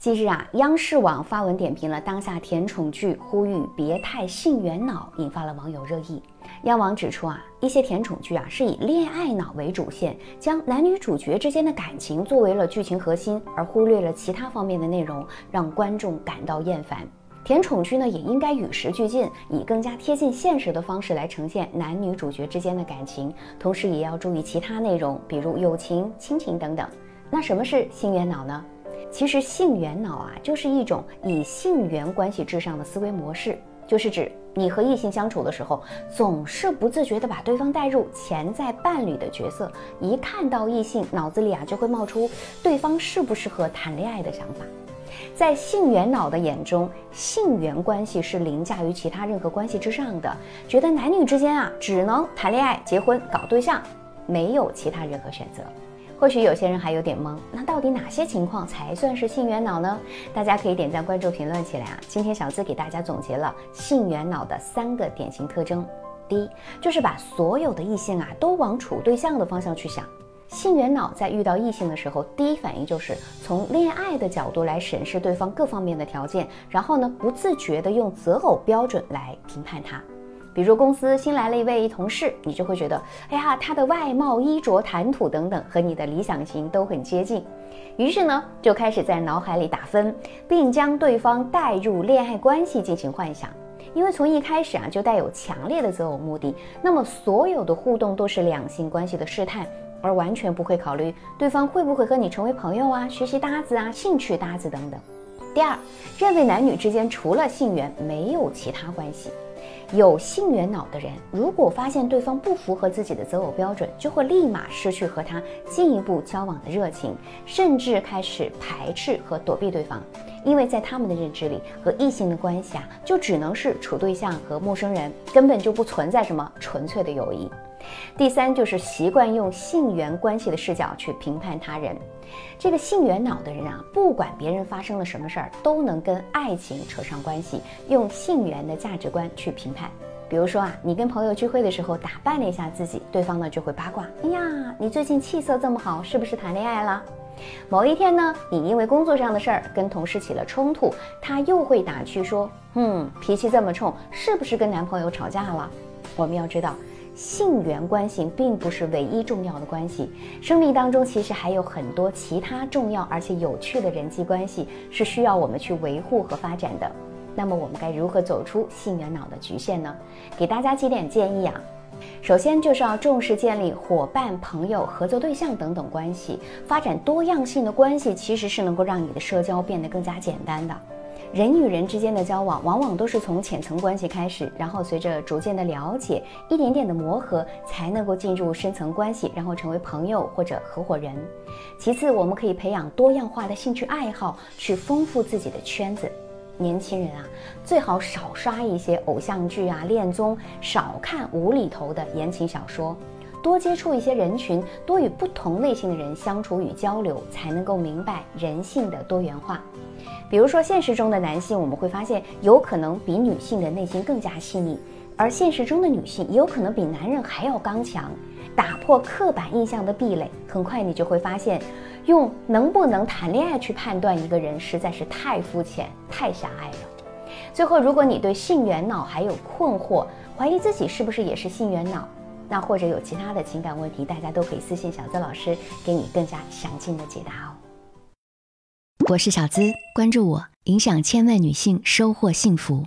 近日啊，央视网发文点评了当下甜宠剧，呼吁别太性缘脑，引发了网友热议。央网指出啊，一些甜宠剧啊是以恋爱脑为主线，将男女主角之间的感情作为了剧情核心，而忽略了其他方面的内容，让观众感到厌烦。甜宠剧呢也应该与时俱进，以更加贴近现实的方式来呈现男女主角之间的感情，同时也要注意其他内容，比如友情、亲情等等。那什么是性缘脑呢？其实性缘脑啊，就是一种以性缘关系至上的思维模式，就是指你和异性相处的时候，总是不自觉地把对方带入潜在伴侣的角色，一看到异性，脑子里啊就会冒出对方适不适合谈恋爱的想法。在性缘脑的眼中，性缘关系是凌驾于其他任何关系之上的，觉得男女之间啊只能谈恋爱、结婚、搞对象，没有其他任何选择。或许有些人还有点懵，那到底哪些情况才算是性缘脑呢？大家可以点赞、关注、评论起来啊！今天小资给大家总结了性缘脑的三个典型特征。第一，就是把所有的异性啊都往处对象的方向去想。性缘脑在遇到异性的时候，第一反应就是从恋爱的角度来审视对方各方面的条件，然后呢，不自觉的用择偶标准来评判他。比如公司新来了一位同事，你就会觉得，哎呀，他的外貌、衣着、谈吐等等和你的理想型都很接近，于是呢，就开始在脑海里打分，并将对方带入恋爱关系进行幻想。因为从一开始啊就带有强烈的择偶目的，那么所有的互动都是两性关系的试探，而完全不会考虑对方会不会和你成为朋友啊、学习搭子啊、兴趣搭子等等。第二，认为男女之间除了性缘没有其他关系。有性缘脑的人，如果发现对方不符合自己的择偶标准，就会立马失去和他进一步交往的热情，甚至开始排斥和躲避对方。因为在他们的认知里，和异性的关系啊，就只能是处对象和陌生人，根本就不存在什么纯粹的友谊。第三就是习惯用性缘关系的视角去评判他人。这个性缘脑的人啊，不管别人发生了什么事儿，都能跟爱情扯上关系，用性缘的价值观去评判。比如说啊，你跟朋友聚会的时候打扮了一下自己，对方呢就会八卦：哎呀，你最近气色这么好，是不是谈恋爱了？某一天呢，你因为工作上的事儿跟同事起了冲突，他又会打趣说：嗯，脾气这么冲，是不是跟男朋友吵架了？我们要知道。性缘关系并不是唯一重要的关系，生命当中其实还有很多其他重要而且有趣的人际关系是需要我们去维护和发展的。那么我们该如何走出性缘脑的局限呢？给大家几点建议啊。首先就是要重视建立伙伴、朋友、合作对象等等关系，发展多样性的关系，其实是能够让你的社交变得更加简单的。人与人之间的交往，往往都是从浅层关系开始，然后随着逐渐的了解，一点点的磨合，才能够进入深层关系，然后成为朋友或者合伙人。其次，我们可以培养多样化的兴趣爱好，去丰富自己的圈子。年轻人啊，最好少刷一些偶像剧啊、恋综，少看无厘头的言情小说，多接触一些人群，多与不同类型的人相处与交流，才能够明白人性的多元化。比如说，现实中的男性，我们会发现有可能比女性的内心更加细腻；而现实中的女性也有可能比男人还要刚强。打破刻板印象的壁垒，很快你就会发现，用能不能谈恋爱去判断一个人，实在是太肤浅、太狭隘了。最后，如果你对性缘脑还有困惑，怀疑自己是不是也是性缘脑，那或者有其他的情感问题，大家都可以私信小资老师，给你更加详尽的解答哦。我是小资，关注我，影响千万女性，收获幸福。